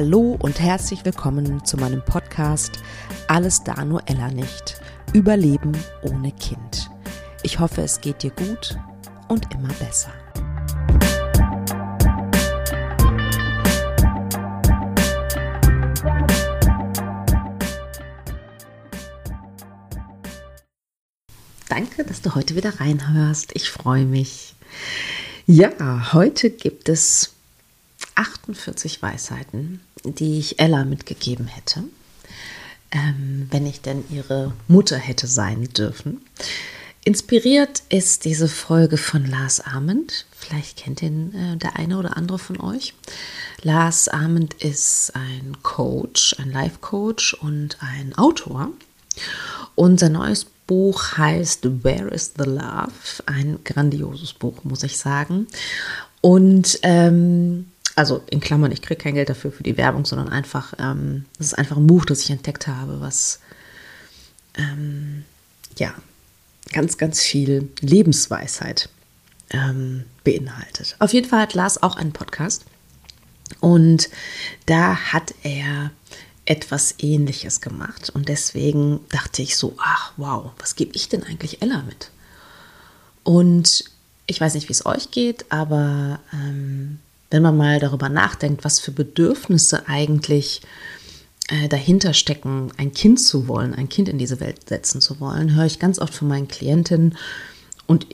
Hallo und herzlich willkommen zu meinem Podcast Alles da nur Ella nicht. Überleben ohne Kind. Ich hoffe, es geht dir gut und immer besser. Danke, dass du heute wieder reinhörst. Ich freue mich. Ja, heute gibt es 48 Weisheiten, die ich Ella mitgegeben hätte, ähm, wenn ich denn ihre Mutter hätte sein dürfen. Inspiriert ist diese Folge von Lars Ahmed. Vielleicht kennt ihn äh, der eine oder andere von euch. Lars Ahmed ist ein Coach, ein Life-Coach und ein Autor. Und sein neues Buch heißt Where is the Love? Ein grandioses Buch, muss ich sagen. Und ähm, also in Klammern, ich kriege kein Geld dafür für die Werbung, sondern einfach, ähm, das ist einfach ein Buch, das ich entdeckt habe, was ähm, ja ganz, ganz viel Lebensweisheit ähm, beinhaltet. Auf jeden Fall hat Lars auch einen Podcast und da hat er etwas Ähnliches gemacht und deswegen dachte ich so, ach wow, was gebe ich denn eigentlich Ella mit? Und ich weiß nicht, wie es euch geht, aber ähm, wenn man mal darüber nachdenkt, was für Bedürfnisse eigentlich äh, dahinter stecken, ein Kind zu wollen, ein Kind in diese Welt setzen zu wollen, höre ich ganz oft von meinen Klientinnen und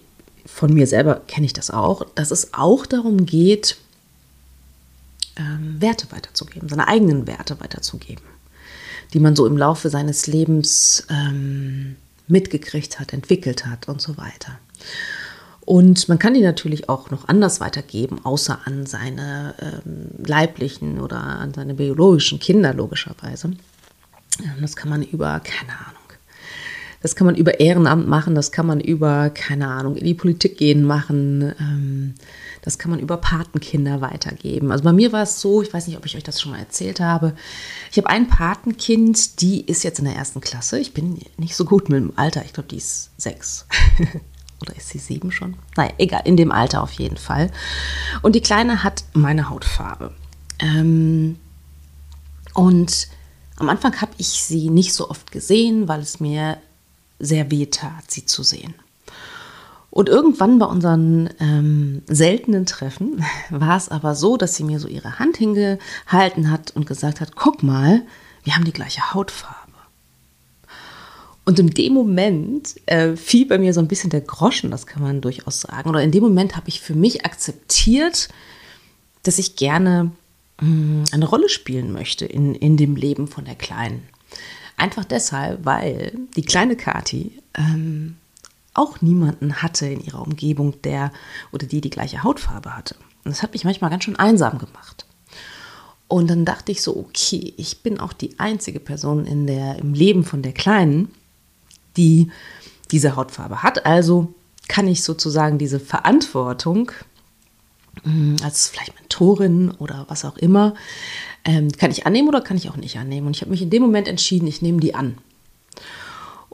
von mir selber kenne ich das auch, dass es auch darum geht, ähm, Werte weiterzugeben, seine eigenen Werte weiterzugeben, die man so im Laufe seines Lebens ähm, mitgekriegt hat, entwickelt hat und so weiter. Und man kann die natürlich auch noch anders weitergeben, außer an seine ähm, leiblichen oder an seine biologischen Kinder logischerweise. Das kann man über, keine Ahnung, das kann man über Ehrenamt machen, das kann man über, keine Ahnung, in die Politik gehen machen, ähm, das kann man über Patenkinder weitergeben. Also bei mir war es so, ich weiß nicht, ob ich euch das schon mal erzählt habe. Ich habe ein Patenkind, die ist jetzt in der ersten Klasse. Ich bin nicht so gut mit dem Alter, ich glaube, die ist sechs. Oder ist sie sieben schon? Naja, egal, in dem Alter auf jeden Fall. Und die Kleine hat meine Hautfarbe. Ähm, und am Anfang habe ich sie nicht so oft gesehen, weil es mir sehr weh tat, sie zu sehen. Und irgendwann bei unseren ähm, seltenen Treffen war es aber so, dass sie mir so ihre Hand hingehalten hat und gesagt hat, guck mal, wir haben die gleiche Hautfarbe. Und in dem Moment äh, fiel bei mir so ein bisschen der Groschen, das kann man durchaus sagen. Oder in dem Moment habe ich für mich akzeptiert, dass ich gerne mh, mm, eine Rolle spielen möchte in, in dem Leben von der Kleinen. Einfach deshalb, weil die kleine Kati ähm, auch niemanden hatte in ihrer Umgebung, der oder die die gleiche Hautfarbe hatte. Und das hat mich manchmal ganz schön einsam gemacht. Und dann dachte ich so, okay, ich bin auch die einzige Person in der, im Leben von der Kleinen, die diese Hautfarbe hat. Also kann ich sozusagen diese Verantwortung hm, als vielleicht Mentorin oder was auch immer, ähm, kann ich annehmen oder kann ich auch nicht annehmen. Und ich habe mich in dem Moment entschieden, ich nehme die an.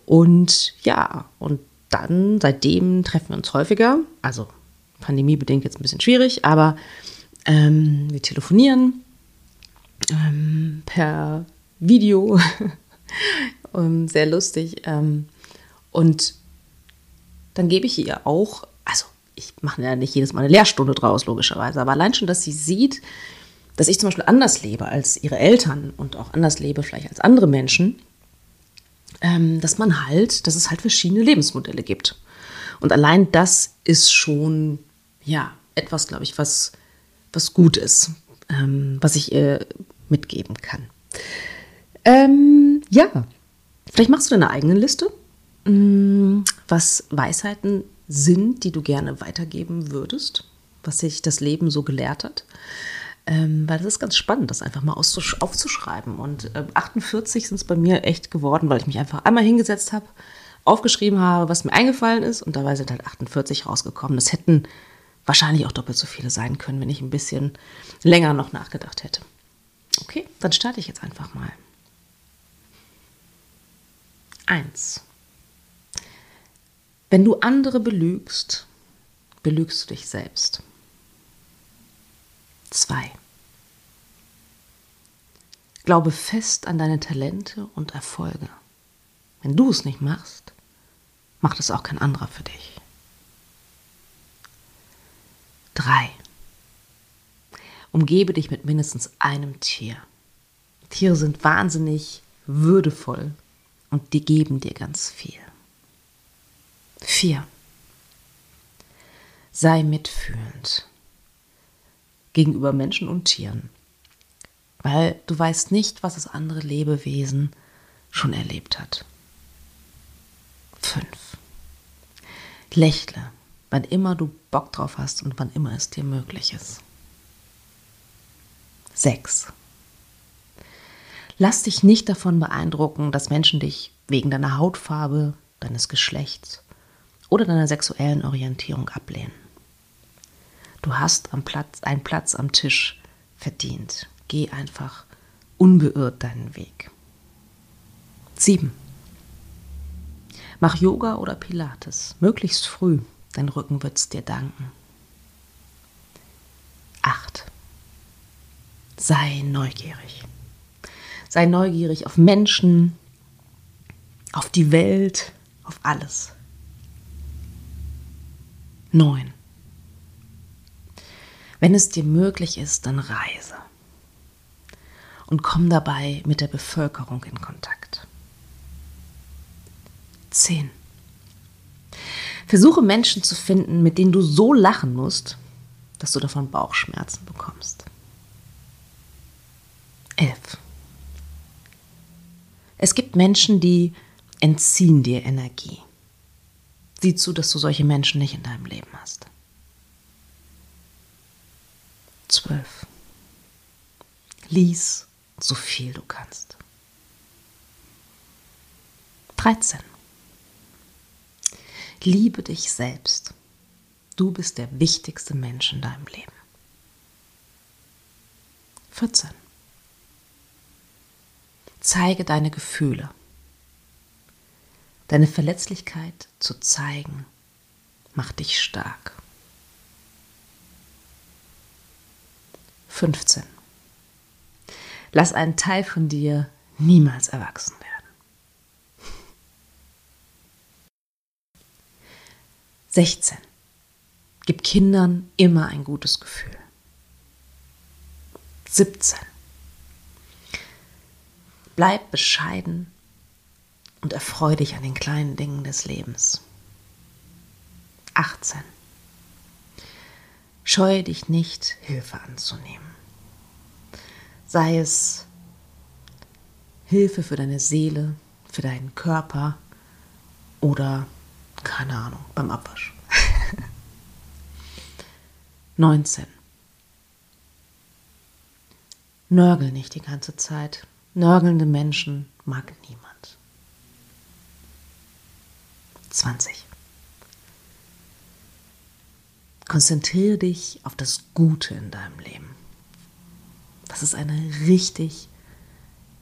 Und ja, und dann seitdem treffen wir uns häufiger. Also pandemiebedingt jetzt ein bisschen schwierig, aber ähm, wir telefonieren ähm, per Video sehr lustig. Ähm, und dann gebe ich ihr auch, also ich mache ja nicht jedes Mal eine Lehrstunde draus, logischerweise, aber allein schon, dass sie sieht, dass ich zum Beispiel anders lebe als ihre Eltern und auch anders lebe vielleicht als andere Menschen, ähm, dass man halt, dass es halt verschiedene Lebensmodelle gibt. Und allein das ist schon, ja, etwas, glaube ich, was, was gut ist, ähm, was ich ihr mitgeben kann. Ähm, ja, Vielleicht machst du deine eigene Liste, mm, was Weisheiten sind, die du gerne weitergeben würdest, was sich das Leben so gelehrt hat. Ähm, weil das ist ganz spannend, das einfach mal aufzuschreiben. Und äh, 48 sind es bei mir echt geworden, weil ich mich einfach einmal hingesetzt habe, aufgeschrieben habe, was mir eingefallen ist und dabei sind halt 48 rausgekommen. Das hätten wahrscheinlich auch doppelt so viele sein können, wenn ich ein bisschen länger noch nachgedacht hätte. Okay, dann starte ich jetzt einfach mal. 1. Wenn du andere belügst, belügst du dich selbst. 2. Glaube fest an deine Talente und Erfolge. Wenn du es nicht machst, macht es auch kein anderer für dich. 3. Umgebe dich mit mindestens einem Tier. Tiere sind wahnsinnig würdevoll und die geben dir ganz viel. 4. Sei mitfühlend gegenüber Menschen und Tieren, weil du weißt nicht, was das andere Lebewesen schon erlebt hat. 5. Lächle, wann immer du Bock drauf hast und wann immer es dir möglich ist. 6. Lass dich nicht davon beeindrucken, dass Menschen dich wegen deiner Hautfarbe, deines Geschlechts oder deiner sexuellen Orientierung ablehnen. Du hast am Platz, einen Platz am Tisch verdient. Geh einfach unbeirrt deinen Weg. 7. Mach Yoga oder Pilates, möglichst früh. Dein Rücken wird es dir danken. 8. Sei neugierig. Sei neugierig auf Menschen, auf die Welt, auf alles. 9. Wenn es dir möglich ist, dann reise und komm dabei mit der Bevölkerung in Kontakt. 10. Versuche Menschen zu finden, mit denen du so lachen musst, dass du davon Bauchschmerzen bekommst. 11. Es gibt Menschen, die entziehen dir Energie. Sieh zu, dass du solche Menschen nicht in deinem Leben hast. 12. Lies so viel du kannst. 13. Liebe dich selbst. Du bist der wichtigste Mensch in deinem Leben. 14. Zeige deine Gefühle. Deine Verletzlichkeit zu zeigen macht dich stark. 15. Lass einen Teil von dir niemals erwachsen werden. 16. Gib Kindern immer ein gutes Gefühl. 17. Bleib bescheiden und erfreu dich an den kleinen Dingen des Lebens. 18. Scheue dich nicht, Hilfe anzunehmen. Sei es Hilfe für deine Seele, für deinen Körper oder, keine Ahnung, beim Abwasch. 19. Nörgel nicht die ganze Zeit. Nörgelnde Menschen mag niemand. 20. Konzentriere dich auf das Gute in deinem Leben. Das ist eine richtig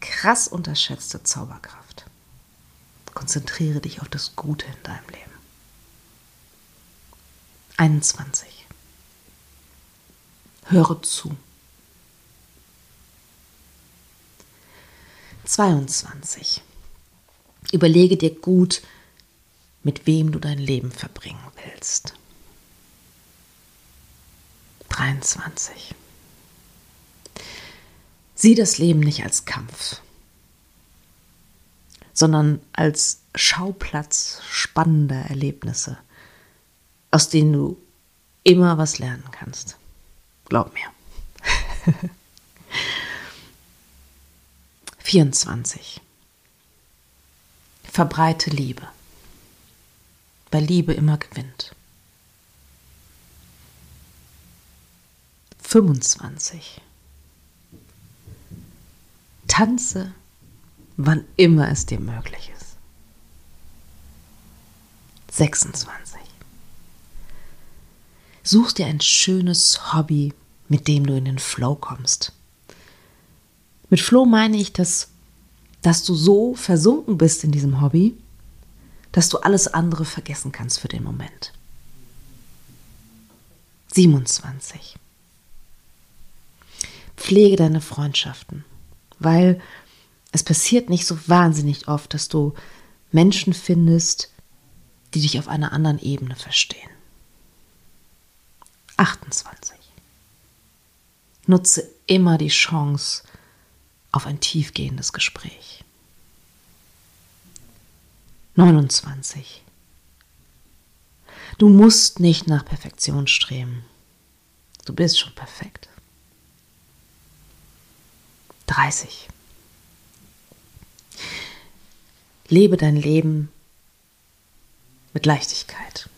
krass unterschätzte Zauberkraft. Konzentriere dich auf das Gute in deinem Leben. 21. Höre zu. 22. Überlege dir gut, mit wem du dein Leben verbringen willst. 23. Sieh das Leben nicht als Kampf, sondern als Schauplatz spannender Erlebnisse, aus denen du immer was lernen kannst. Glaub mir. 24. Verbreite Liebe, weil Liebe immer gewinnt. 25. Tanze, wann immer es dir möglich ist. 26. Such dir ein schönes Hobby, mit dem du in den Flow kommst. Mit Flow meine ich, dass, dass du so versunken bist in diesem Hobby, dass du alles andere vergessen kannst für den Moment. 27. Pflege deine Freundschaften, weil es passiert nicht so wahnsinnig oft, dass du Menschen findest, die dich auf einer anderen Ebene verstehen. 28. Nutze immer die Chance auf ein tiefgehendes Gespräch. 29. Du musst nicht nach Perfektion streben. Du bist schon perfekt. 30. Lebe dein Leben mit Leichtigkeit.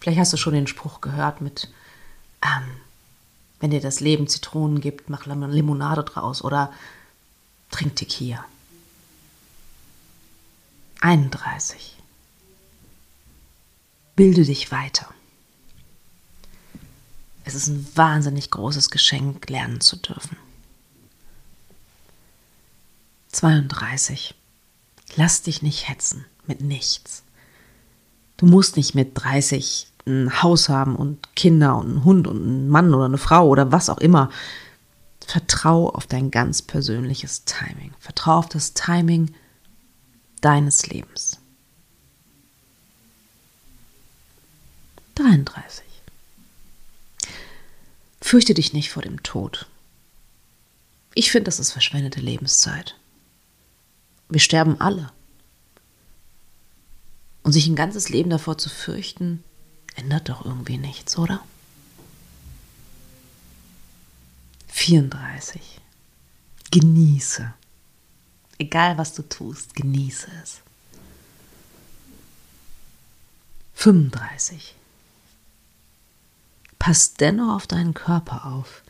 Vielleicht hast du schon den Spruch gehört mit, ähm, wenn dir das Leben Zitronen gibt, mach Limonade draus oder trink Tequila. 31. Bilde dich weiter. Es ist ein wahnsinnig großes Geschenk, lernen zu dürfen. 32. Lass dich nicht hetzen mit nichts. Du musst nicht mit 30 ein Haus haben und Kinder und einen Hund und einen Mann oder eine Frau oder was auch immer. Vertrau auf dein ganz persönliches Timing. Vertrau auf das Timing deines Lebens. 33. Fürchte dich nicht vor dem Tod. Ich finde, das ist verschwendete Lebenszeit. Wir sterben alle. Und sich ein ganzes Leben davor zu fürchten, ändert doch irgendwie nichts, oder? 34. Genieße. Egal was du tust, genieße es. 35. Pass dennoch auf deinen Körper auf.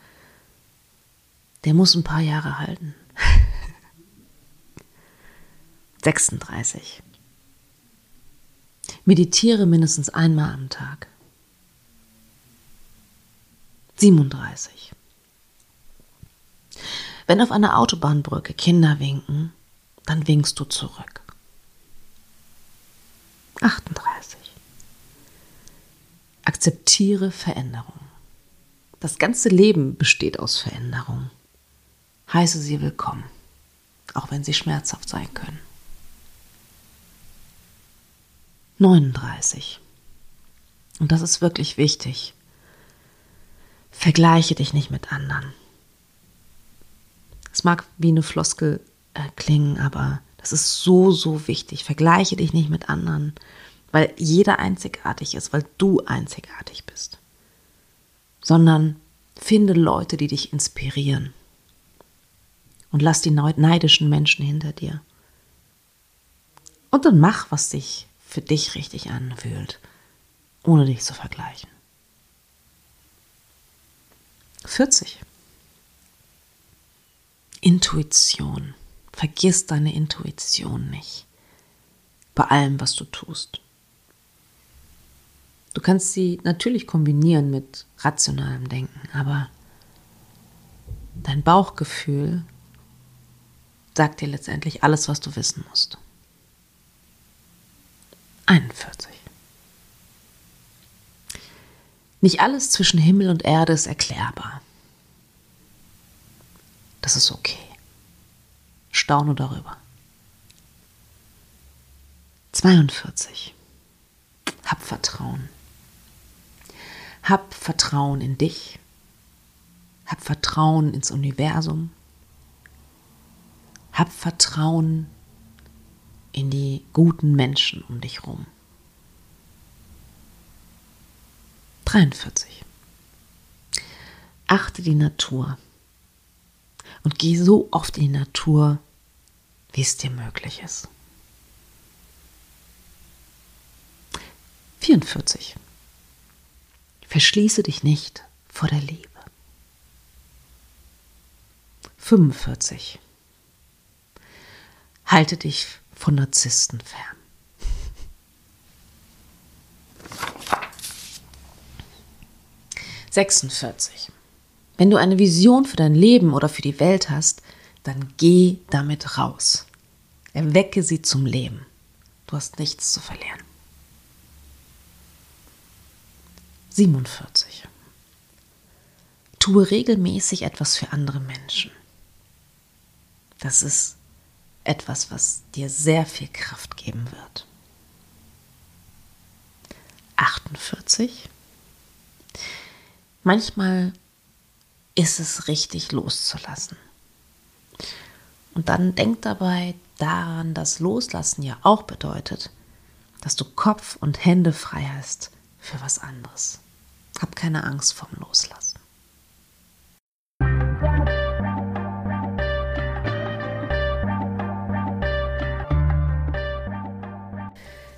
Der muss ein paar Jahre halten. 36. Meditiere mindestens einmal am Tag. 37. Wenn auf einer Autobahnbrücke Kinder winken, dann winkst du zurück. 38. Akzeptiere Veränderung. Das ganze Leben besteht aus Veränderung. Heiße sie willkommen, auch wenn sie schmerzhaft sein können. 39. Und das ist wirklich wichtig. Vergleiche dich nicht mit anderen. Es mag wie eine Floskel äh, klingen, aber das ist so, so wichtig. Vergleiche dich nicht mit anderen, weil jeder einzigartig ist, weil du einzigartig bist. Sondern finde Leute, die dich inspirieren. Und lass die neidischen Menschen hinter dir. Und dann mach, was dich für dich richtig anfühlt, ohne dich zu vergleichen. 40. Intuition. Vergiss deine Intuition nicht. Bei allem, was du tust. Du kannst sie natürlich kombinieren mit rationalem Denken, aber dein Bauchgefühl sagt dir letztendlich alles, was du wissen musst. 41. Nicht alles zwischen Himmel und Erde ist erklärbar. Das ist okay. Staune darüber. 42. Hab Vertrauen. Hab Vertrauen in dich. Hab Vertrauen ins Universum. Hab Vertrauen in die guten Menschen um dich rum. 43. Achte die Natur und geh so oft in die Natur, wie es dir möglich ist. 44. Verschließe dich nicht vor der Liebe. 45. Halte dich von Narzissten fern. Sechsundvierzig. Wenn du eine Vision für dein Leben oder für die Welt hast, dann geh damit raus. Erwecke sie zum Leben. Du hast nichts zu verlieren. 47. Tue regelmäßig etwas für andere Menschen. Das ist etwas, was dir sehr viel Kraft geben wird. 48. Manchmal ist es richtig loszulassen. Und dann denk dabei daran, dass Loslassen ja auch bedeutet, dass du Kopf und Hände frei hast für was anderes. Hab keine Angst vorm Loslassen.